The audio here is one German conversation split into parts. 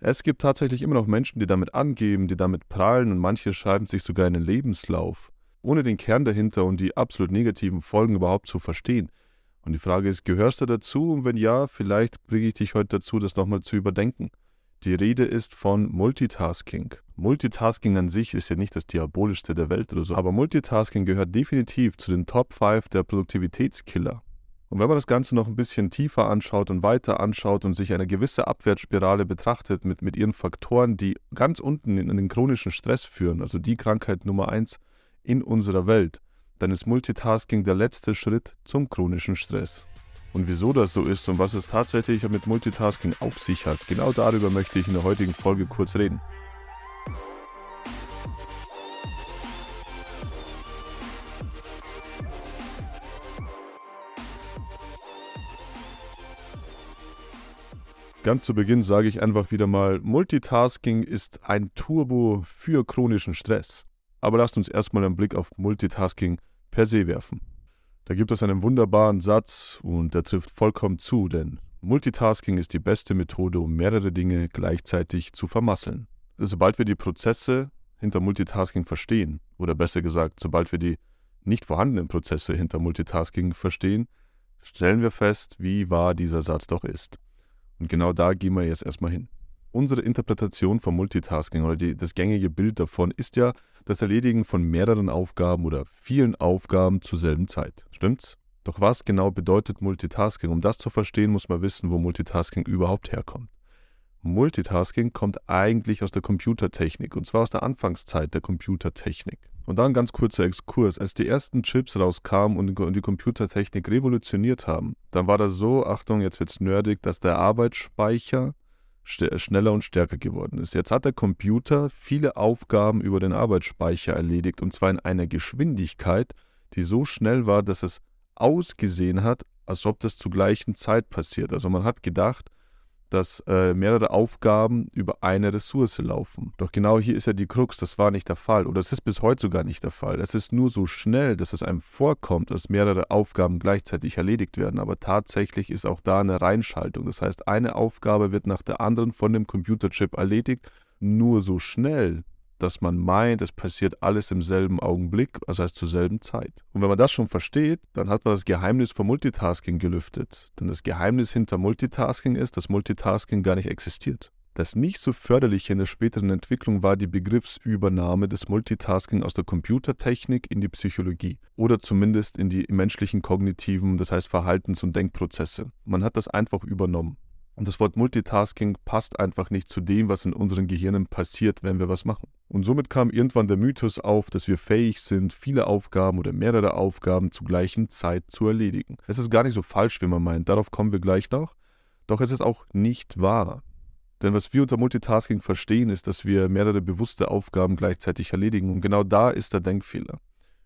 Es gibt tatsächlich immer noch Menschen, die damit angeben, die damit prahlen und manche schreiben sich sogar einen Lebenslauf, ohne den Kern dahinter und die absolut negativen Folgen überhaupt zu verstehen. Und die Frage ist, gehörst du dazu? Und wenn ja, vielleicht bringe ich dich heute dazu, das nochmal zu überdenken. Die Rede ist von Multitasking. Multitasking an sich ist ja nicht das diabolischste der Welt oder so, aber Multitasking gehört definitiv zu den Top 5 der Produktivitätskiller. Und wenn man das Ganze noch ein bisschen tiefer anschaut und weiter anschaut und sich eine gewisse Abwärtsspirale betrachtet mit, mit ihren Faktoren, die ganz unten in, in den chronischen Stress führen, also die Krankheit Nummer 1 in unserer Welt, dann ist Multitasking der letzte Schritt zum chronischen Stress. Und wieso das so ist und was es tatsächlich mit Multitasking auf sich hat, genau darüber möchte ich in der heutigen Folge kurz reden. Ganz zu Beginn sage ich einfach wieder mal, Multitasking ist ein Turbo für chronischen Stress. Aber lasst uns erstmal einen Blick auf Multitasking per se werfen. Da gibt es einen wunderbaren Satz und der trifft vollkommen zu, denn Multitasking ist die beste Methode, um mehrere Dinge gleichzeitig zu vermasseln. Sobald wir die Prozesse hinter Multitasking verstehen, oder besser gesagt, sobald wir die nicht vorhandenen Prozesse hinter Multitasking verstehen, stellen wir fest, wie wahr dieser Satz doch ist. Und genau da gehen wir jetzt erstmal hin. Unsere Interpretation von Multitasking oder die, das gängige Bild davon ist ja das Erledigen von mehreren Aufgaben oder vielen Aufgaben zur selben Zeit. Stimmt's? Doch was genau bedeutet Multitasking? Um das zu verstehen, muss man wissen, wo Multitasking überhaupt herkommt. Multitasking kommt eigentlich aus der Computertechnik und zwar aus der Anfangszeit der Computertechnik. Und dann ganz kurzer Exkurs. Als die ersten Chips rauskamen und die Computertechnik revolutioniert haben, dann war das so, Achtung, jetzt wird's nerdig, dass der Arbeitsspeicher schneller und stärker geworden ist. Jetzt hat der Computer viele Aufgaben über den Arbeitsspeicher erledigt und zwar in einer Geschwindigkeit, die so schnell war, dass es ausgesehen hat, als ob das zur gleichen Zeit passiert. Also man hat gedacht, dass äh, mehrere Aufgaben über eine Ressource laufen. Doch genau hier ist ja die Krux, das war nicht der Fall oder es ist bis heute sogar nicht der Fall. Es ist nur so schnell, dass es einem vorkommt, dass mehrere Aufgaben gleichzeitig erledigt werden, aber tatsächlich ist auch da eine Reinschaltung. Das heißt, eine Aufgabe wird nach der anderen von dem Computerchip erledigt, nur so schnell, dass man meint, es passiert alles im selben Augenblick, das heißt zur selben Zeit. Und wenn man das schon versteht, dann hat man das Geheimnis von Multitasking gelüftet. Denn das Geheimnis hinter Multitasking ist, dass Multitasking gar nicht existiert. Das nicht so förderliche in der späteren Entwicklung war die Begriffsübernahme des Multitasking aus der Computertechnik in die Psychologie oder zumindest in die menschlichen kognitiven, das heißt Verhaltens- und Denkprozesse. Man hat das einfach übernommen. Und das Wort Multitasking passt einfach nicht zu dem, was in unseren Gehirnen passiert, wenn wir was machen. Und somit kam irgendwann der Mythos auf, dass wir fähig sind, viele Aufgaben oder mehrere Aufgaben zur gleichen Zeit zu erledigen. Es ist gar nicht so falsch, wie man meint, darauf kommen wir gleich noch. Doch es ist auch nicht wahr. Denn was wir unter Multitasking verstehen, ist, dass wir mehrere bewusste Aufgaben gleichzeitig erledigen. Und genau da ist der Denkfehler.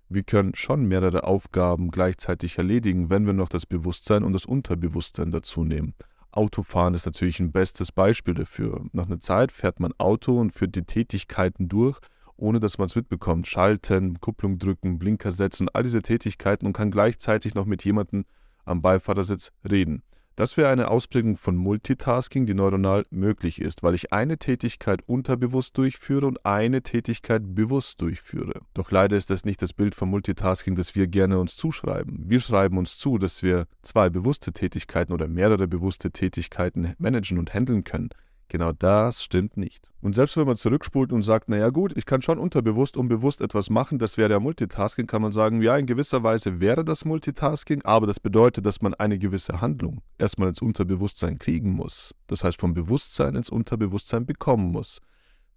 Wir können schon mehrere Aufgaben gleichzeitig erledigen, wenn wir noch das Bewusstsein und das Unterbewusstsein dazu nehmen. Autofahren ist natürlich ein bestes Beispiel dafür. Nach einer Zeit fährt man Auto und führt die Tätigkeiten durch, ohne dass man es mitbekommt. Schalten, Kupplung drücken, Blinker setzen, all diese Tätigkeiten und kann gleichzeitig noch mit jemandem am Beifahrersitz reden. Das wäre eine Ausprägung von Multitasking, die neuronal möglich ist, weil ich eine Tätigkeit unterbewusst durchführe und eine Tätigkeit bewusst durchführe. Doch leider ist das nicht das Bild von Multitasking, das wir gerne uns zuschreiben. Wir schreiben uns zu, dass wir zwei bewusste Tätigkeiten oder mehrere bewusste Tätigkeiten managen und handeln können. Genau das stimmt nicht. Und selbst wenn man zurückspult und sagt, naja gut, ich kann schon unterbewusst und bewusst etwas machen, das wäre ja Multitasking, kann man sagen, ja, in gewisser Weise wäre das Multitasking, aber das bedeutet, dass man eine gewisse Handlung erstmal ins Unterbewusstsein kriegen muss. Das heißt, vom Bewusstsein ins Unterbewusstsein bekommen muss.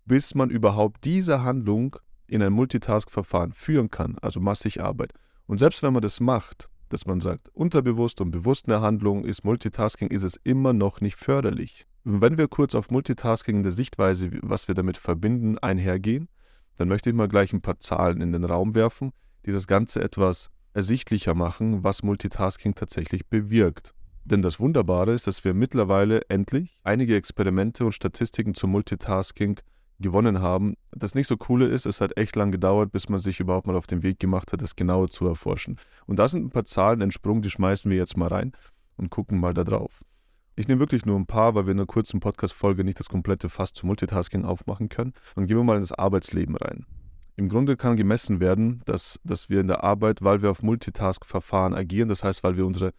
Bis man überhaupt diese Handlung in ein Multitask-Verfahren führen kann, also massig Arbeit. Und selbst wenn man das macht, dass man sagt, unterbewusst und bewusst eine Handlung ist Multitasking, ist es immer noch nicht förderlich. Wenn wir kurz auf Multitasking in der Sichtweise, was wir damit verbinden, einhergehen, dann möchte ich mal gleich ein paar Zahlen in den Raum werfen, die das Ganze etwas ersichtlicher machen, was Multitasking tatsächlich bewirkt. Denn das Wunderbare ist, dass wir mittlerweile endlich einige Experimente und Statistiken zum Multitasking gewonnen haben. Das nicht so coole ist, es hat echt lang gedauert, bis man sich überhaupt mal auf den Weg gemacht hat, das genauer zu erforschen. Und da sind ein paar Zahlen entsprungen, die schmeißen wir jetzt mal rein und gucken mal da drauf. Ich nehme wirklich nur ein paar, weil wir in einer kurzen Podcast-Folge nicht das komplette Fass zum Multitasking aufmachen können. Und gehen wir mal in das Arbeitsleben rein. Im Grunde kann gemessen werden, dass, dass wir in der Arbeit, weil wir auf Multitask-Verfahren agieren, das heißt, weil wir unsere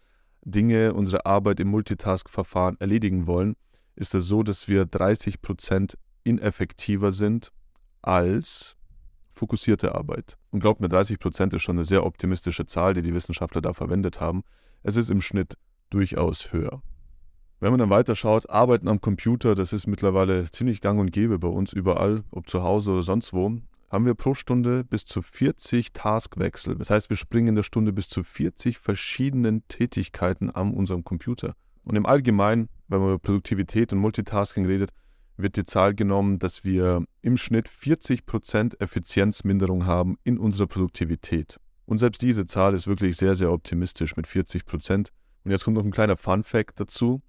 Dinge, unsere Arbeit im Multitask-Verfahren erledigen wollen, ist es so, dass wir 30% ineffektiver sind als fokussierte Arbeit. Und glaubt mir, 30% ist schon eine sehr optimistische Zahl, die die Wissenschaftler da verwendet haben. Es ist im Schnitt durchaus höher. Wenn man dann weiterschaut, Arbeiten am Computer, das ist mittlerweile ziemlich gang und gäbe bei uns überall, ob zu Hause oder sonst wo, haben wir pro Stunde bis zu 40 Taskwechsel. Das heißt, wir springen in der Stunde bis zu 40 verschiedenen Tätigkeiten an unserem Computer. Und im Allgemeinen, wenn man über Produktivität und Multitasking redet, wird die Zahl genommen, dass wir im Schnitt 40% Effizienzminderung haben in unserer Produktivität. Und selbst diese Zahl ist wirklich sehr, sehr optimistisch mit 40%. Und jetzt kommt noch ein kleiner Fun-Fact dazu.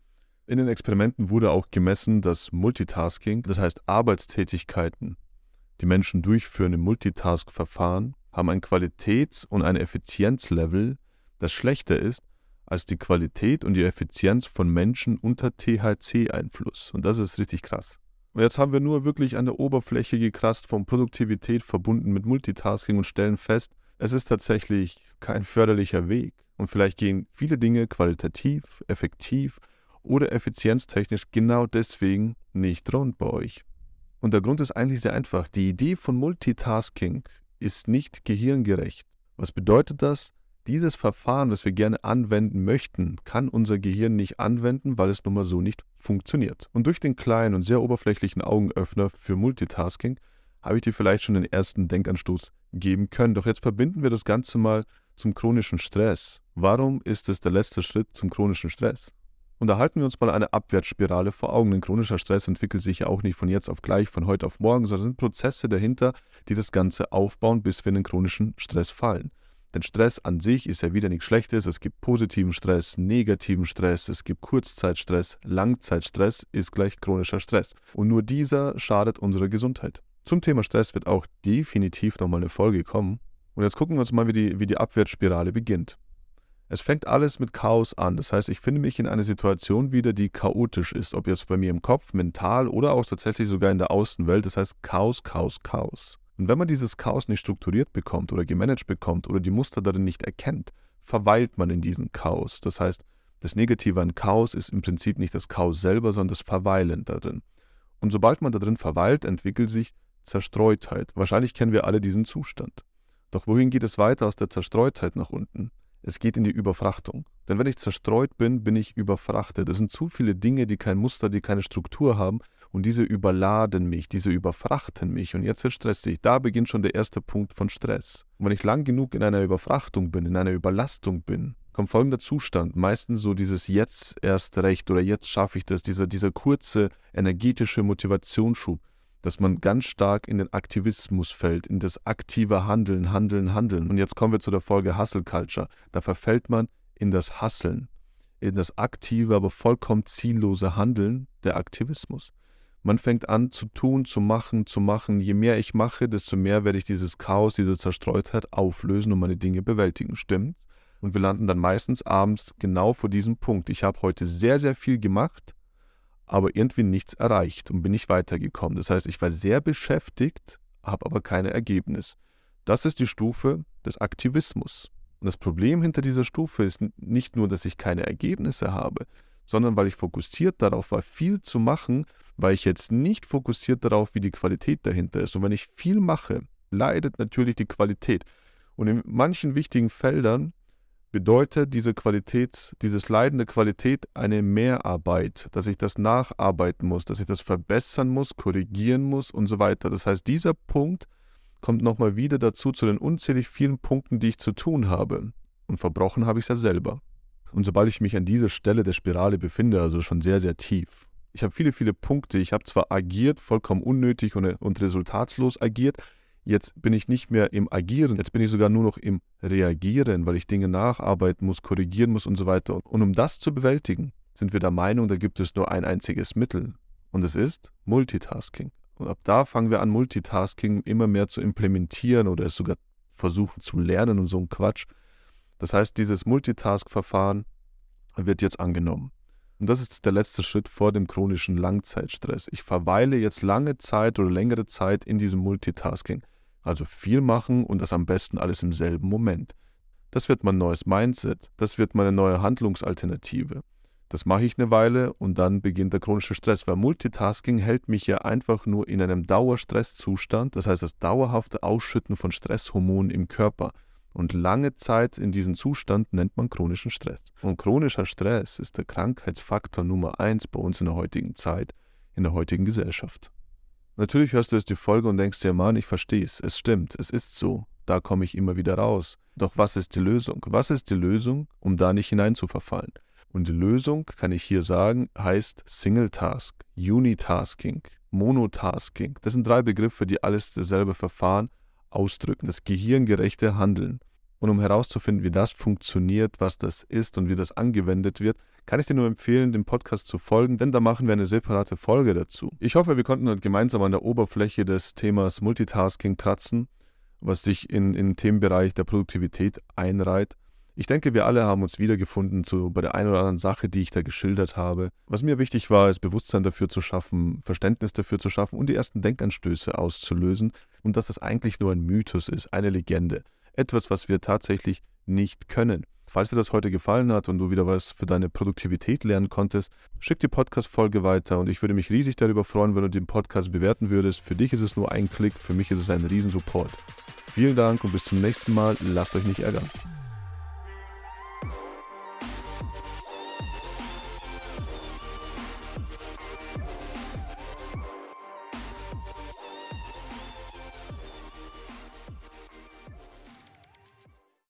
In den Experimenten wurde auch gemessen, dass Multitasking, das heißt Arbeitstätigkeiten, die Menschen durchführen im Multitask-Verfahren, haben ein Qualitäts- und ein Effizienzlevel, das schlechter ist als die Qualität und die Effizienz von Menschen unter THC-Einfluss. Und das ist richtig krass. Und jetzt haben wir nur wirklich an der Oberfläche gekrast von Produktivität verbunden mit Multitasking und stellen fest, es ist tatsächlich kein förderlicher Weg. Und vielleicht gehen viele Dinge qualitativ, effektiv oder effizienztechnisch genau deswegen nicht rund bei euch. Und der Grund ist eigentlich sehr einfach. Die Idee von Multitasking ist nicht gehirngerecht. Was bedeutet das? Dieses Verfahren, das wir gerne anwenden möchten, kann unser Gehirn nicht anwenden, weil es nun mal so nicht funktioniert. Und durch den kleinen und sehr oberflächlichen Augenöffner für Multitasking habe ich dir vielleicht schon den ersten Denkanstoß geben können. Doch jetzt verbinden wir das Ganze mal zum chronischen Stress. Warum ist es der letzte Schritt zum chronischen Stress? Und da halten wir uns mal eine Abwärtsspirale vor Augen. Denn chronischer Stress entwickelt sich ja auch nicht von jetzt auf gleich, von heute auf morgen, sondern sind Prozesse dahinter, die das Ganze aufbauen, bis wir in den chronischen Stress fallen. Denn Stress an sich ist ja wieder nichts Schlechtes. Es gibt positiven Stress, negativen Stress, es gibt Kurzzeitstress, Langzeitstress ist gleich chronischer Stress. Und nur dieser schadet unserer Gesundheit. Zum Thema Stress wird auch definitiv nochmal eine Folge kommen. Und jetzt gucken wir uns mal, wie die, wie die Abwärtsspirale beginnt. Es fängt alles mit Chaos an. Das heißt, ich finde mich in einer Situation wieder, die chaotisch ist, ob jetzt bei mir im Kopf, mental oder auch tatsächlich sogar in der Außenwelt. Das heißt Chaos, Chaos, Chaos. Und wenn man dieses Chaos nicht strukturiert bekommt oder gemanagt bekommt oder die Muster darin nicht erkennt, verweilt man in diesem Chaos. Das heißt, das Negative an Chaos ist im Prinzip nicht das Chaos selber, sondern das Verweilen darin. Und sobald man darin verweilt, entwickelt sich Zerstreutheit. Wahrscheinlich kennen wir alle diesen Zustand. Doch wohin geht es weiter aus der Zerstreutheit nach unten? Es geht in die Überfrachtung. Denn wenn ich zerstreut bin, bin ich überfrachtet. Es sind zu viele Dinge, die kein Muster, die keine Struktur haben und diese überladen mich, diese überfrachten mich und jetzt wird stressig. Da beginnt schon der erste Punkt von Stress. Und wenn ich lang genug in einer Überfrachtung bin, in einer Überlastung bin, kommt folgender Zustand, meistens so dieses jetzt erst recht oder jetzt schaffe ich das, dieser, dieser kurze energetische Motivationsschub dass man ganz stark in den Aktivismus fällt, in das aktive Handeln, Handeln, Handeln. Und jetzt kommen wir zu der Folge Hustle Culture. Da verfällt man in das Hasseln, in das aktive, aber vollkommen ziellose Handeln, der Aktivismus. Man fängt an zu tun, zu machen, zu machen. Je mehr ich mache, desto mehr werde ich dieses Chaos, diese Zerstreutheit auflösen und meine Dinge bewältigen. Stimmt? Und wir landen dann meistens abends genau vor diesem Punkt. Ich habe heute sehr, sehr viel gemacht, aber irgendwie nichts erreicht und bin nicht weitergekommen. Das heißt, ich war sehr beschäftigt, habe aber kein Ergebnis. Das ist die Stufe des Aktivismus. Und das Problem hinter dieser Stufe ist nicht nur, dass ich keine Ergebnisse habe, sondern weil ich fokussiert darauf war, viel zu machen, weil ich jetzt nicht fokussiert darauf, wie die Qualität dahinter ist. Und wenn ich viel mache, leidet natürlich die Qualität. Und in manchen wichtigen Feldern bedeutet diese Qualität, dieses leidende Qualität eine Mehrarbeit, dass ich das nacharbeiten muss, dass ich das verbessern muss, korrigieren muss und so weiter. Das heißt, dieser Punkt kommt nochmal wieder dazu zu den unzählig vielen Punkten, die ich zu tun habe. Und verbrochen habe ich es ja selber. Und sobald ich mich an dieser Stelle der Spirale befinde, also schon sehr, sehr tief, ich habe viele, viele Punkte, ich habe zwar agiert, vollkommen unnötig und, und resultatslos agiert, Jetzt bin ich nicht mehr im Agieren, jetzt bin ich sogar nur noch im Reagieren, weil ich Dinge nacharbeiten muss, korrigieren muss und so weiter. Und um das zu bewältigen, sind wir der Meinung, da gibt es nur ein einziges Mittel. Und es ist Multitasking. Und ab da fangen wir an, Multitasking immer mehr zu implementieren oder es sogar versuchen zu lernen und so ein Quatsch. Das heißt, dieses Multitask-Verfahren wird jetzt angenommen. Und das ist der letzte Schritt vor dem chronischen Langzeitstress. Ich verweile jetzt lange Zeit oder längere Zeit in diesem Multitasking. Also viel machen und das am besten alles im selben Moment. Das wird mein neues Mindset, das wird meine neue Handlungsalternative. Das mache ich eine Weile und dann beginnt der chronische Stress, weil Multitasking hält mich ja einfach nur in einem Dauerstresszustand, das heißt das dauerhafte Ausschütten von Stresshormonen im Körper. Und lange Zeit in diesem Zustand nennt man chronischen Stress. Und chronischer Stress ist der Krankheitsfaktor Nummer eins bei uns in der heutigen Zeit, in der heutigen Gesellschaft. Natürlich hörst du jetzt die Folge und denkst dir, Mann, ich verstehe es. Es stimmt, es ist so. Da komme ich immer wieder raus. Doch was ist die Lösung? Was ist die Lösung, um da nicht hineinzuverfallen? Und die Lösung, kann ich hier sagen, heißt Single Task, Unitasking, Monotasking. Das sind drei Begriffe, die alles dasselbe Verfahren ausdrücken, das gehirngerechte Handeln. Und um herauszufinden, wie das funktioniert, was das ist und wie das angewendet wird, kann ich dir nur empfehlen, dem Podcast zu folgen, denn da machen wir eine separate Folge dazu. Ich hoffe, wir konnten gemeinsam an der Oberfläche des Themas Multitasking kratzen, was sich in, in den Themenbereich der Produktivität einreiht. Ich denke, wir alle haben uns wiedergefunden zu, bei der einen oder anderen Sache, die ich da geschildert habe. Was mir wichtig war, ist Bewusstsein dafür zu schaffen, Verständnis dafür zu schaffen und die ersten Denkanstöße auszulösen und dass das eigentlich nur ein Mythos ist, eine Legende. Etwas, was wir tatsächlich nicht können. Falls dir das heute gefallen hat und du wieder was für deine Produktivität lernen konntest, schick die Podcast-Folge weiter und ich würde mich riesig darüber freuen, wenn du den Podcast bewerten würdest. Für dich ist es nur ein Klick, für mich ist es ein Riesensupport. Vielen Dank und bis zum nächsten Mal. Lasst euch nicht ärgern.